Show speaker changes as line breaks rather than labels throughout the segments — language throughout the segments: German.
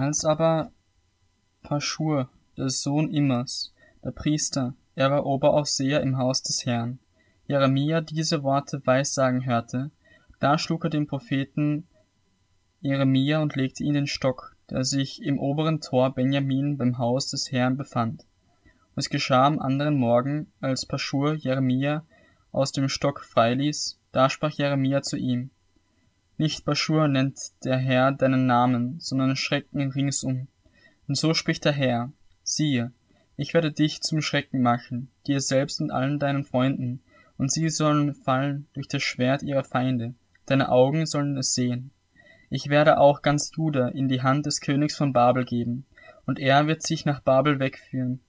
Als aber Paschur, der Sohn Immers, der Priester, er war Oberaufseher im Haus des Herrn, Jeremia diese Worte weissagen hörte, da schlug er den Propheten Jeremia und legte ihn den Stock, der sich im oberen Tor Benjamin beim Haus des Herrn befand. Und es geschah am anderen Morgen, als Paschur Jeremia aus dem Stock freiließ, da sprach Jeremia zu ihm, Nicht Paschur nennt der Herr deinen Namen, sondern Schrecken ringsum. Und so spricht der Herr, siehe, ich werde dich zum Schrecken machen, dir selbst und allen deinen Freunden, und sie sollen fallen durch das Schwert ihrer Feinde, deine Augen sollen es sehen. Ich werde auch ganz Juda in die Hand des Königs von Babel geben, und er wird sich nach Babel wegführen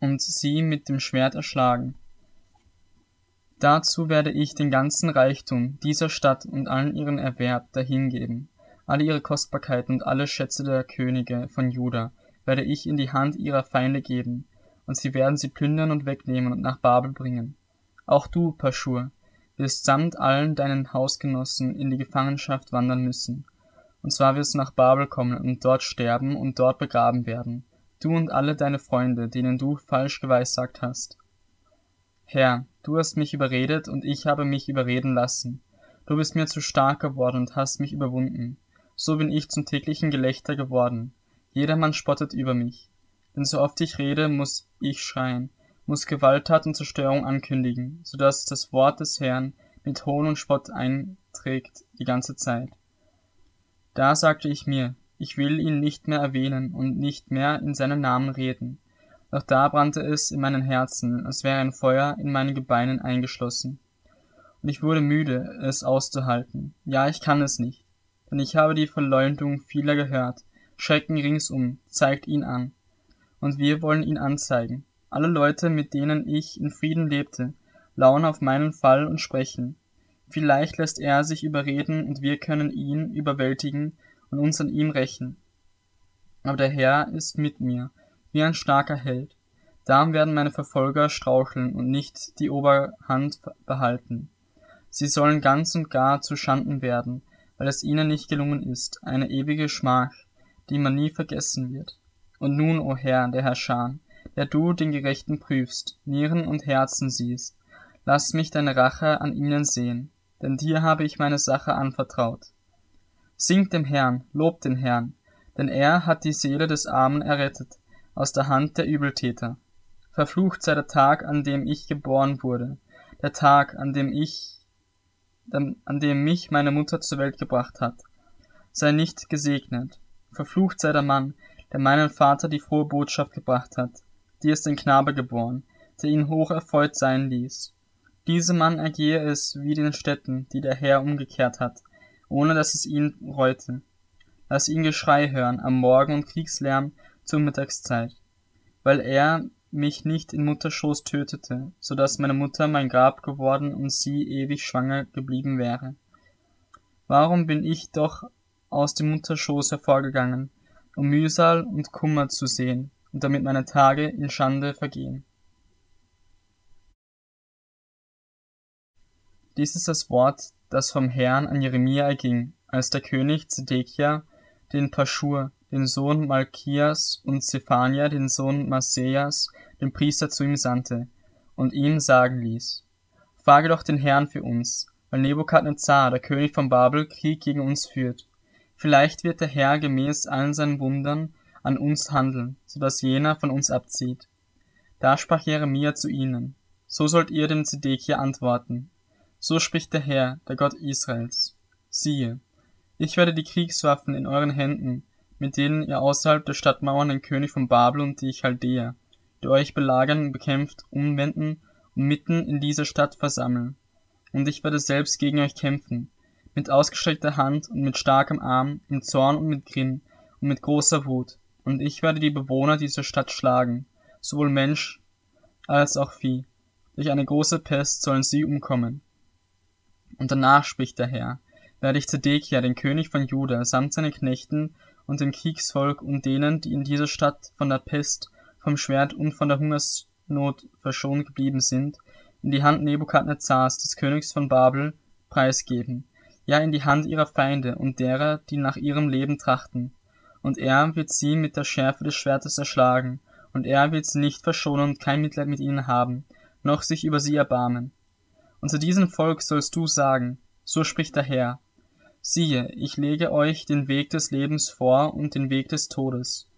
und sie mit dem Schwert erschlagen. Dazu werde ich den ganzen Reichtum dieser Stadt und allen ihren Erwerb dahingeben, alle ihre Kostbarkeiten und alle Schätze der Könige von Juda werde ich in die Hand ihrer Feinde geben, und sie werden sie plündern und wegnehmen und nach Babel bringen. Auch du, Paschur, wirst samt allen deinen Hausgenossen in die Gefangenschaft wandern müssen. Und zwar wirst du nach Babel kommen und dort sterben und dort begraben werden, du und alle deine Freunde, denen du falsch geweissagt hast. Herr, du hast mich überredet und ich habe mich überreden lassen. Du bist mir zu stark geworden und hast mich überwunden. So bin ich zum täglichen Gelächter geworden. Jedermann spottet über mich. Denn so oft ich rede, muss ich schreien, muss Gewalttat und Zerstörung ankündigen, so dass das Wort des Herrn mit Hohn und Spott einträgt die ganze Zeit. Da sagte ich mir, ich will ihn nicht mehr erwähnen und nicht mehr in seinem Namen reden. Doch da brannte es in meinem Herzen, als wäre ein Feuer in meinen Gebeinen eingeschlossen. Und ich wurde müde, es auszuhalten. Ja, ich kann es nicht. Denn ich habe die Verleumdung vieler gehört. Schrecken ringsum, zeigt ihn an. Und wir wollen ihn anzeigen. Alle Leute, mit denen ich in Frieden lebte, lauern auf meinen Fall und sprechen. Vielleicht lässt er sich überreden und wir können ihn überwältigen und uns an ihm rächen. Aber der Herr ist mit mir, wie ein starker Held. Darum werden meine Verfolger straucheln und nicht die Oberhand behalten. Sie sollen ganz und gar zu Schanden werden, weil es ihnen nicht gelungen ist, eine ewige Schmach, die man nie vergessen wird. Und nun, o Herr, der Herrscher, der du den Gerechten prüfst, Nieren und Herzen siehst. Lass mich deine Rache an ihnen sehen, denn dir habe ich meine Sache anvertraut. Singt dem Herrn, lobt den Herrn, denn er hat die Seele des Armen errettet aus der Hand der Übeltäter. Verflucht sei der Tag, an dem ich geboren wurde, der Tag, an dem ich, an dem mich meine Mutter zur Welt gebracht hat. Sei nicht gesegnet. Verflucht sei der Mann, der meinen Vater die frohe Botschaft gebracht hat dir ist ein Knabe geboren, der ihn hoch erfreut sein ließ. Diesem Mann ergehe es wie den Städten, die der Herr umgekehrt hat, ohne dass es ihn reute. Lass ihn Geschrei hören am Morgen und Kriegslärm zur Mittagszeit, weil er mich nicht in Mutterschoß tötete, so dass meine Mutter mein Grab geworden und sie ewig schwanger geblieben wäre. Warum bin ich doch aus dem Mutterschoß hervorgegangen, um Mühsal und Kummer zu sehen, und damit meine Tage in Schande vergehen. Dies ist das Wort, das vom Herrn an Jeremia erging, als der König Zedekia den Paschur, den Sohn Malchias und Zephania, den Sohn Maseas, den Priester zu ihm sandte und ihm sagen ließ, Frage doch den Herrn für uns, weil Nebukadnezar, der König von Babel, Krieg gegen uns führt. Vielleicht wird der Herr gemäß allen seinen Wundern an uns handeln, so dass jener von uns abzieht. Da sprach Jeremia zu ihnen, so sollt ihr dem Zedekia antworten. So spricht der Herr, der Gott Israels. Siehe, ich werde die Kriegswaffen in euren Händen, mit denen ihr außerhalb der Stadtmauern den König von Babel und die Chaldäer, die euch belagern bekämpft, umwenden und mitten in dieser Stadt versammeln. Und ich werde selbst gegen euch kämpfen, mit ausgestreckter Hand und mit starkem Arm, im Zorn und mit Grimm und mit großer Wut, und ich werde die Bewohner dieser Stadt schlagen, sowohl Mensch als auch Vieh. Durch eine große Pest sollen sie umkommen. Und danach spricht der Herr, werde ich Zedekia, den König von Juda, samt seinen Knechten und dem Kriegsvolk und denen, die in dieser Stadt von der Pest, vom Schwert und von der Hungersnot verschont geblieben sind, in die Hand Nebukadnezars, des Königs von Babel, preisgeben, ja in die Hand ihrer Feinde und derer, die nach ihrem Leben trachten, und er wird sie mit der Schärfe des Schwertes erschlagen, und er wird sie nicht verschonen und kein Mitleid mit ihnen haben, noch sich über sie erbarmen. Und zu diesem Volk sollst du sagen, so spricht der Herr, siehe, ich lege euch den Weg des Lebens vor und den Weg des Todes.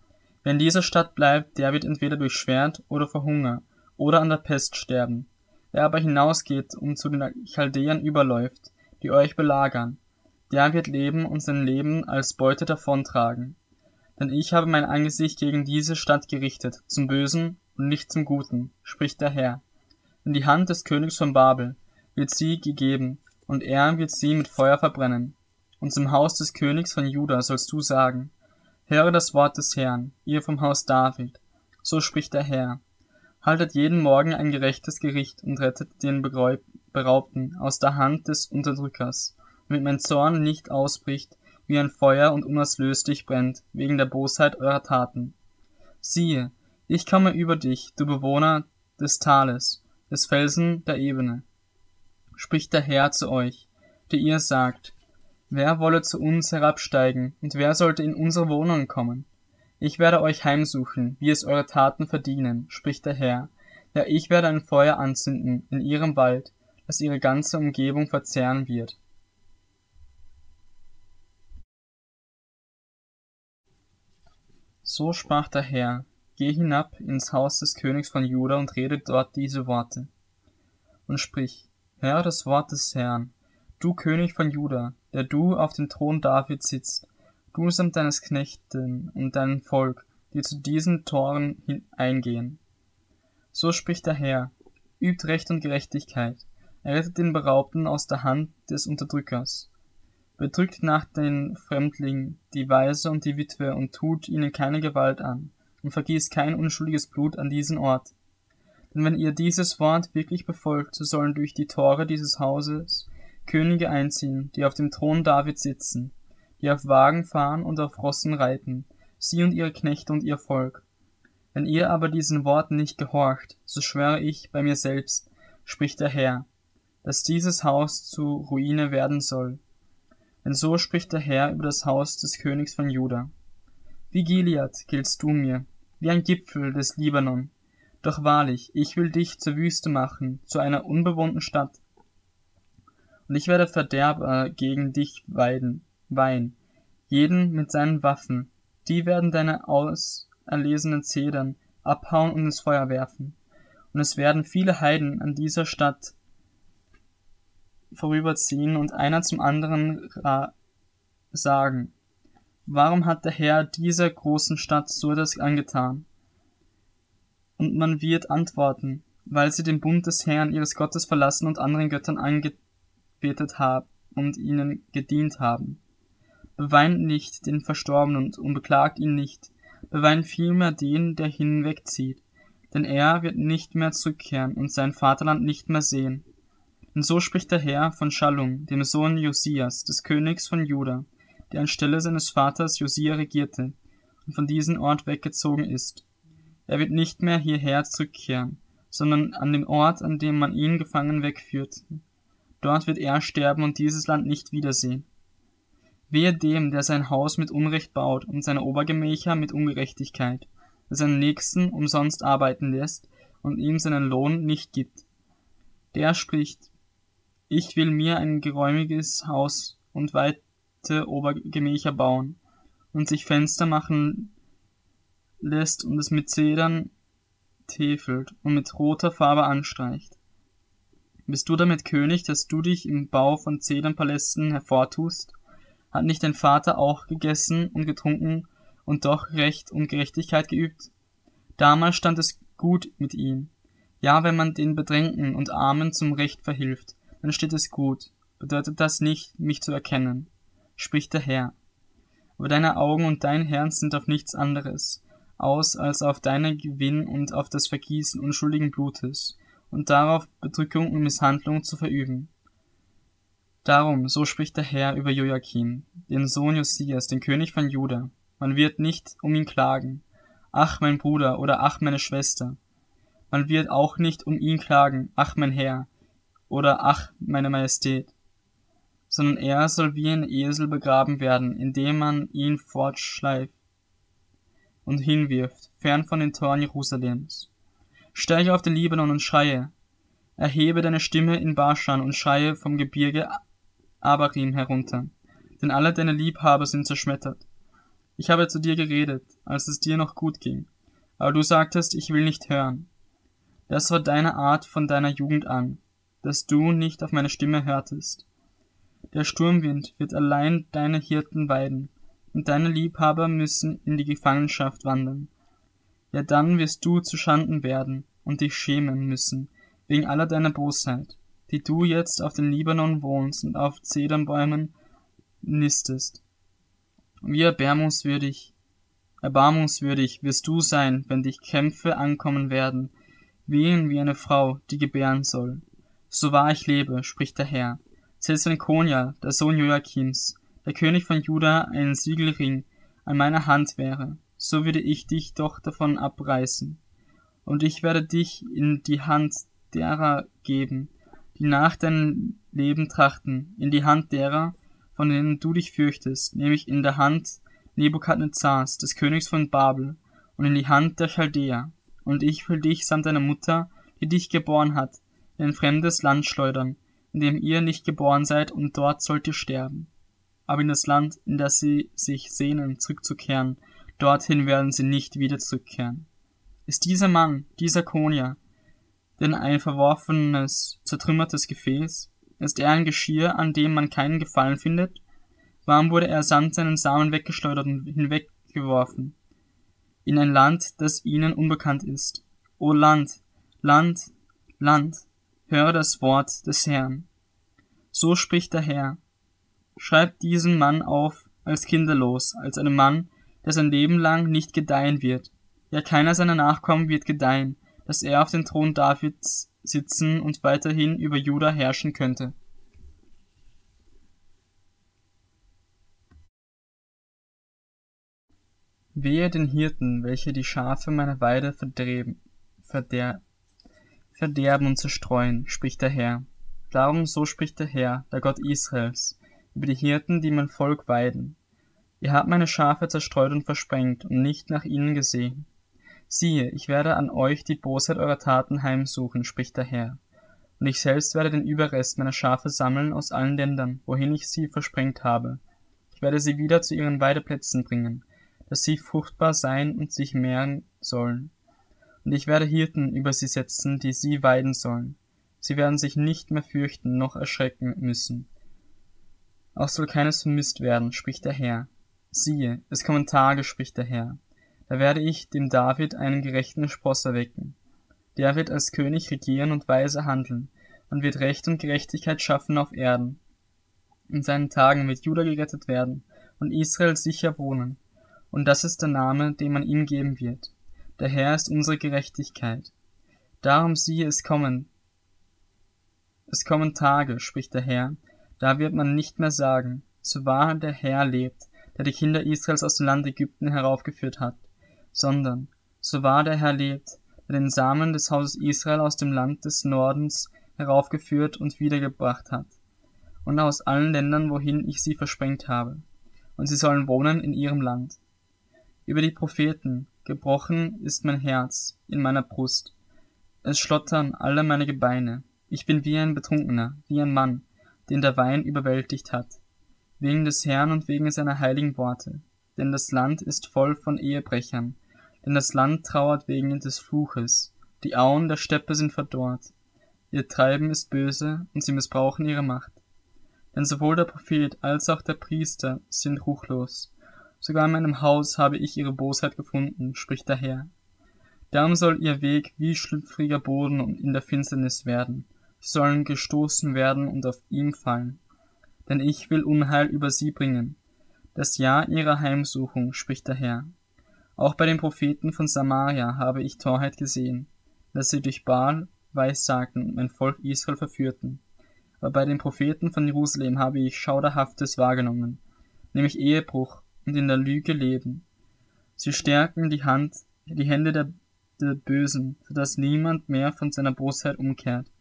Wer in dieser Stadt bleibt, der wird entweder durch Schwert oder vor Hunger oder an der Pest sterben. Wer aber hinausgeht und zu den Chaldäern überläuft, die euch belagern, der wird leben und sein Leben als Beute davontragen. Denn ich habe mein Angesicht gegen diese Stadt gerichtet, zum Bösen und nicht zum Guten, spricht der Herr. In die Hand des Königs von Babel wird sie gegeben, und er wird sie mit Feuer verbrennen. Und zum Haus des Königs von Juda sollst du sagen, Höre das Wort des Herrn, ihr vom Haus David. So spricht der Herr. Haltet jeden Morgen ein gerechtes Gericht und rettet den Beraubten aus der Hand des Unterdrückers, damit mein Zorn nicht ausbricht wie ein Feuer und unauslöslich brennt, wegen der Bosheit eurer Taten. Siehe, ich komme über dich, du Bewohner des Tales, des Felsen der Ebene. Spricht der Herr zu euch, der ihr sagt, wer wolle zu uns herabsteigen, und wer sollte in unsere Wohnungen kommen? Ich werde euch heimsuchen, wie es eure Taten verdienen, spricht der Herr. Ja, ich werde ein Feuer anzünden in ihrem Wald, das ihre ganze Umgebung verzehren wird. So sprach der Herr, Geh hinab ins Haus des Königs von Juda und rede dort diese Worte. Und sprich, Hör das Wort des Herrn, du König von Juda, der du auf dem Thron David sitzt, du samt deines Knechten und deinem Volk, die zu diesen Toren eingehen. So spricht der Herr, übt Recht und Gerechtigkeit, er rettet den Beraubten aus der Hand des Unterdrückers, bedrückt nach den Fremdlingen die Weise und die Witwe und tut ihnen keine Gewalt an und vergießt kein unschuldiges Blut an diesen Ort. Denn wenn ihr dieses Wort wirklich befolgt, so sollen durch die Tore dieses Hauses Könige einziehen, die auf dem Thron David sitzen, die auf Wagen fahren und auf Rossen reiten, sie und ihre Knechte und ihr Volk. Wenn ihr aber diesen Worten nicht gehorcht, so schwöre ich bei mir selbst, spricht der Herr, dass dieses Haus zu Ruine werden soll, denn so spricht der Herr über das Haus des Königs von Juda. Wie Gilead giltst du mir, wie ein Gipfel des Libanon. Doch wahrlich, ich will dich zur Wüste machen, zu einer unbewohnten Stadt. Und ich werde Verderber gegen dich weiden, wein, jeden mit seinen Waffen. Die werden deine auserlesenen Zedern abhauen und ins Feuer werfen. Und es werden viele Heiden an dieser Stadt vorüberziehen und einer zum anderen sagen, warum hat der Herr dieser großen Stadt so etwas angetan? Und man wird antworten, weil sie den Bund des Herrn ihres Gottes verlassen und anderen Göttern angebetet haben und ihnen gedient haben. Beweint nicht den Verstorbenen und beklagt ihn nicht, beweint vielmehr den, der hinwegzieht, denn er wird nicht mehr zurückkehren und sein Vaterland nicht mehr sehen. Und so spricht der Herr von Schallum, dem Sohn Josias, des Königs von Juda, der anstelle seines Vaters Josia regierte und von diesem Ort weggezogen ist. Er wird nicht mehr hierher zurückkehren, sondern an dem Ort, an dem man ihn gefangen wegführte. Dort wird er sterben und dieses Land nicht wiedersehen. Wehe dem, der sein Haus mit Unrecht baut und seine Obergemächer mit Ungerechtigkeit, der seinen Nächsten umsonst arbeiten lässt und ihm seinen Lohn nicht gibt. Der spricht, ich will mir ein geräumiges Haus und weite Obergemächer bauen und sich Fenster machen lässt und es mit Zedern täfelt und mit roter Farbe anstreicht. Bist du damit König, dass du dich im Bau von Zedernpalästen hervortust? Hat nicht dein Vater auch gegessen und getrunken und doch Recht und Gerechtigkeit geübt? Damals stand es gut mit ihm. Ja, wenn man den Bedrängten und Armen zum Recht verhilft, dann steht es gut. Bedeutet das nicht, mich zu erkennen? Spricht der Herr. Aber deine Augen und dein Herrn sind auf nichts anderes aus als auf deinen Gewinn und auf das Vergießen unschuldigen Blutes und darauf Bedrückung und Misshandlung zu verüben. Darum, so spricht der Herr über Joachim, den Sohn Josias, den König von Juda. Man wird nicht um ihn klagen. Ach, mein Bruder oder ach, meine Schwester. Man wird auch nicht um ihn klagen. Ach, mein Herr oder ach, meine Majestät, sondern er soll wie ein Esel begraben werden, indem man ihn fortschleift und hinwirft, fern von den Toren Jerusalems. Steige auf den Libanon und schreie, erhebe deine Stimme in Baschan und schreie vom Gebirge Abarim herunter, denn alle deine Liebhaber sind zerschmettert. Ich habe zu dir geredet, als es dir noch gut ging, aber du sagtest, ich will nicht hören. Das war deine Art von deiner Jugend an, dass du nicht auf meine Stimme hörtest. Der Sturmwind wird allein deine Hirten weiden, und deine Liebhaber müssen in die Gefangenschaft wandern. Ja, dann wirst du zu Schanden werden und dich schämen müssen, wegen aller deiner Bosheit, die du jetzt auf den Libanon wohnst und auf Zedernbäumen nistest. Wie erbärmungswürdig, erbarmungswürdig wirst du sein, wenn dich Kämpfe ankommen werden, wehen wie eine Frau, die gebären soll. So wahr ich lebe, spricht der Herr. Selbst wenn Konja, der Sohn Joachims, der König von Juda, einen Siegelring an meiner Hand wäre, so würde ich dich doch davon abreißen. Und ich werde dich in die Hand derer geben, die nach deinem Leben trachten, in die Hand derer, von denen du dich fürchtest, nämlich in der Hand Nebukadnezars, des Königs von Babel, und in die Hand der Chaldäer. Und ich will dich samt deiner Mutter, die dich geboren hat, in ein fremdes Land schleudern, in dem ihr nicht geboren seid, und dort sollt ihr sterben. Aber in das Land, in das sie sich sehnen, zurückzukehren, dorthin werden sie nicht wieder zurückkehren. Ist dieser Mann, dieser Konia, denn ein verworfenes, zertrümmertes Gefäß? Ist er ein Geschirr, an dem man keinen Gefallen findet? Warum wurde er samt seinen Samen weggeschleudert und hinweggeworfen? In ein Land, das ihnen unbekannt ist. O Land, Land, Land, höre das Wort des Herrn. So spricht der Herr. Schreibt diesen Mann auf als kinderlos, als einen Mann, der sein Leben lang nicht gedeihen wird. Ja, keiner seiner Nachkommen wird gedeihen, dass er auf den Thron Davids sitzen und weiterhin über Juda herrschen könnte. Wehe den Hirten, welche die Schafe meiner Weide verdreben, verder verderben und zerstreuen, spricht der Herr. Darum so spricht der Herr, der Gott Israels, über die Hirten, die mein Volk weiden. Ihr habt meine Schafe zerstreut und versprengt und nicht nach ihnen gesehen. Siehe, ich werde an euch die Bosheit eurer Taten heimsuchen, spricht der Herr. Und ich selbst werde den Überrest meiner Schafe sammeln aus allen Ländern, wohin ich sie versprengt habe. Ich werde sie wieder zu ihren Weideplätzen bringen, dass sie fruchtbar sein und sich mehren sollen. Und ich werde Hirten über sie setzen, die sie weiden sollen. Sie werden sich nicht mehr fürchten noch erschrecken müssen. Auch soll keines vermisst werden, spricht der Herr. Siehe, es kommen Tage, spricht der Herr, da werde ich dem David einen gerechten Spross erwecken. Der wird als König regieren und weise handeln und wird Recht und Gerechtigkeit schaffen auf Erden. In seinen Tagen wird Juda gerettet werden und Israel sicher wohnen. Und das ist der Name, den man ihm geben wird. Der Herr ist unsere Gerechtigkeit. Darum siehe es kommen. Es kommen Tage, spricht der Herr, da wird man nicht mehr sagen, so wahr der Herr lebt, der die Kinder Israels aus dem Land Ägypten heraufgeführt hat sondern, so wahr der Herr lebt, der den Samen des Hauses Israel aus dem Land des Nordens heraufgeführt und wiedergebracht hat, und aus allen Ländern, wohin ich sie versprengt habe, und sie sollen wohnen in ihrem Land. Über die Propheten, gebrochen ist mein Herz in meiner Brust, es schlottern alle meine Gebeine, ich bin wie ein Betrunkener, wie ein Mann, den der Wein überwältigt hat, wegen des Herrn und wegen seiner heiligen Worte, denn das Land ist voll von Ehebrechern, denn das Land trauert wegen des Fluches, die Auen der Steppe sind verdorrt. Ihr Treiben ist böse, und sie missbrauchen ihre Macht. Denn sowohl der Prophet als auch der Priester sind ruchlos. Sogar in meinem Haus habe ich ihre Bosheit gefunden, spricht der Herr. Darum soll ihr Weg wie schlüpfriger Boden und in der Finsternis werden. Sie sollen gestoßen werden und auf ihm fallen. Denn ich will Unheil über sie bringen. Das Jahr ihrer Heimsuchung, spricht der Herr. Auch bei den Propheten von Samaria habe ich Torheit gesehen, dass sie durch Baal weissagten und mein Volk Israel verführten. Aber bei den Propheten von Jerusalem habe ich Schauderhaftes wahrgenommen, nämlich Ehebruch und in der Lüge leben. Sie stärken die Hand, die Hände der, der Bösen, so dass niemand mehr von seiner Bosheit umkehrt.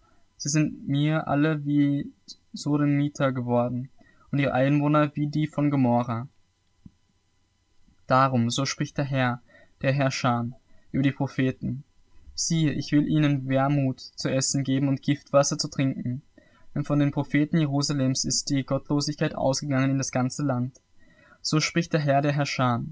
Sie sind mir alle wie Sodomiter geworden und ihre Einwohner wie die von Gomorra. Darum, so spricht der Herr, der Herrscher, über die Propheten. Siehe, ich will ihnen Wermut zu essen geben und Giftwasser zu trinken. Denn von den Propheten Jerusalems ist die Gottlosigkeit ausgegangen in das ganze Land. So spricht der Herr der Herrscher.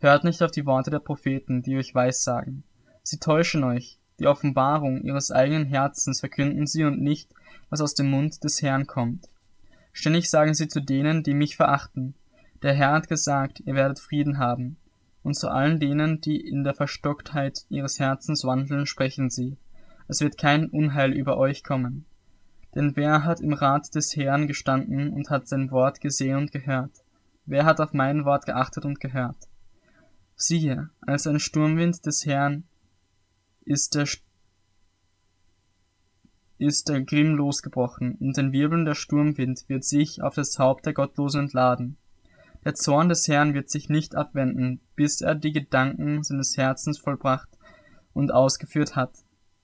Hört nicht auf die Worte der Propheten, die euch weissagen. Sie täuschen euch, die Offenbarung ihres eigenen Herzens verkünden sie und nicht, was aus dem Mund des Herrn kommt. Ständig sagen sie zu denen, die mich verachten. Der Herr hat gesagt, ihr werdet Frieden haben. Und zu allen denen, die in der Verstocktheit ihres Herzens wandeln, sprechen sie. Es wird kein Unheil über euch kommen. Denn wer hat im Rat des Herrn gestanden und hat sein Wort gesehen und gehört? Wer hat auf mein Wort geachtet und gehört? Siehe, als ein Sturmwind des Herrn ist der, ist der Grimm losgebrochen, und ein wirbelnder Sturmwind wird sich auf das Haupt der Gottlosen entladen. Der Zorn des Herrn wird sich nicht abwenden, bis er die Gedanken seines Herzens vollbracht und ausgeführt hat.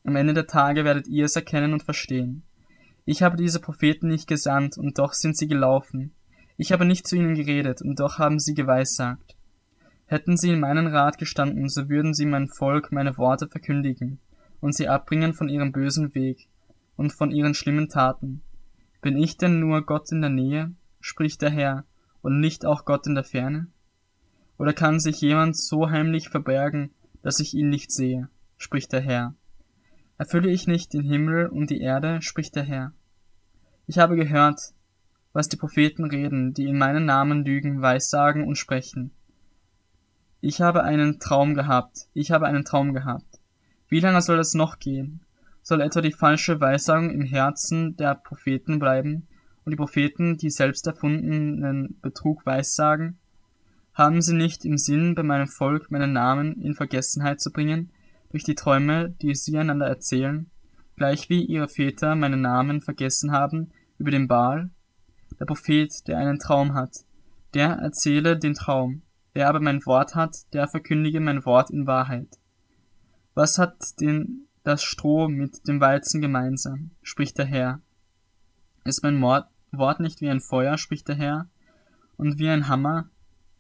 Am Ende der Tage werdet ihr es erkennen und verstehen. Ich habe diese Propheten nicht gesandt, und doch sind sie gelaufen. Ich habe nicht zu ihnen geredet, und doch haben sie geweissagt. Hätten sie in meinen Rat gestanden, so würden sie mein Volk meine Worte verkündigen und sie abbringen von ihrem bösen Weg und von ihren schlimmen Taten. Bin ich denn nur Gott in der Nähe, spricht der Herr, und nicht auch Gott in der Ferne? Oder kann sich jemand so heimlich verbergen, dass ich ihn nicht sehe, spricht der Herr? Erfülle ich nicht den Himmel und die Erde, spricht der Herr? Ich habe gehört, was die Propheten reden, die in meinen Namen lügen, weissagen und sprechen. Ich habe einen Traum gehabt, ich habe einen Traum gehabt. Wie lange soll es noch gehen? Soll etwa die falsche Weissagung im Herzen der Propheten bleiben und die Propheten die selbst erfundenen Betrug weissagen? Haben sie nicht im Sinn, bei meinem Volk meinen Namen in Vergessenheit zu bringen, durch die Träume, die sie einander erzählen, gleich wie ihre Väter meinen Namen vergessen haben über den Baal? Der Prophet, der einen Traum hat, der erzähle den Traum, Wer aber mein Wort hat, der verkündige mein Wort in Wahrheit. Was hat denn das Stroh mit dem Weizen gemeinsam? spricht der Herr. Ist mein Wort nicht wie ein Feuer, spricht der Herr, und wie ein Hammer,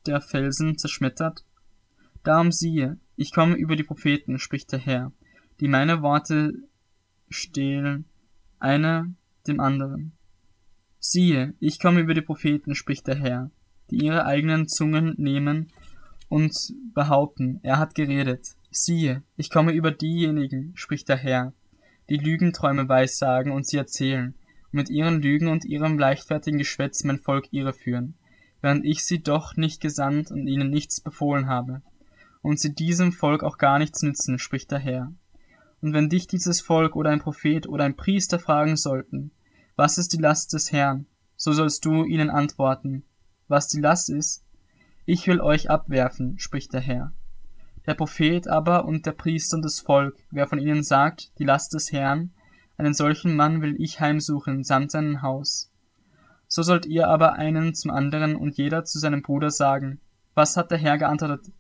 der Felsen zerschmettert? Darum siehe, ich komme über die Propheten, spricht der Herr, die meine Worte stehlen, einer dem anderen. Siehe, ich komme über die Propheten, spricht der Herr, die ihre eigenen Zungen nehmen und behaupten, er hat geredet. Siehe, ich komme über diejenigen, spricht der Herr, die Lügenträume weissagen und sie erzählen, und mit ihren Lügen und ihrem leichtfertigen Geschwätz mein Volk irreführen, während ich sie doch nicht gesandt und ihnen nichts befohlen habe, und sie diesem Volk auch gar nichts nützen, spricht der Herr. Und wenn dich dieses Volk oder ein Prophet oder ein Priester fragen sollten, was ist die Last des Herrn, so sollst du ihnen antworten, was die Last ist. Ich will euch abwerfen, spricht der Herr. Der Prophet aber und der Priester und das Volk, wer von ihnen sagt, die Last des Herrn, einen solchen Mann will ich heimsuchen, samt seinem Haus. So sollt ihr aber einen zum anderen und jeder zu seinem Bruder sagen, was hat der Herr geantwortet,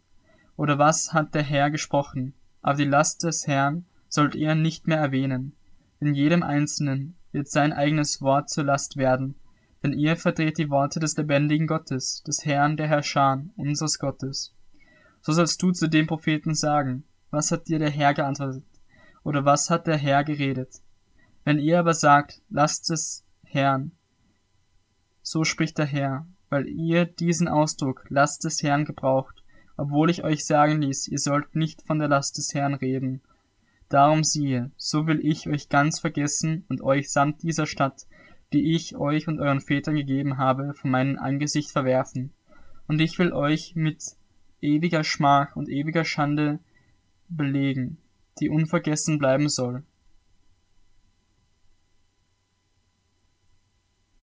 oder was hat der Herr gesprochen, aber die Last des Herrn sollt ihr nicht mehr erwähnen, denn jedem Einzelnen wird sein eigenes Wort zur Last werden, denn ihr verdreht die Worte des lebendigen Gottes, des Herrn der Herrscher, unseres Gottes. So sollst du zu dem Propheten sagen, was hat dir der Herr geantwortet, oder was hat der Herr geredet? Wenn ihr aber sagt, lasst es Herrn, so spricht der Herr, weil ihr diesen Ausdruck Last des Herrn gebraucht, obwohl ich euch sagen ließ, ihr sollt nicht von der Last des Herrn reden. Darum siehe, so will ich euch ganz vergessen und euch samt dieser Stadt die ich euch und euren Vätern gegeben habe, von meinem Angesicht verwerfen. Und ich will euch mit ewiger Schmach und ewiger Schande belegen, die unvergessen bleiben soll.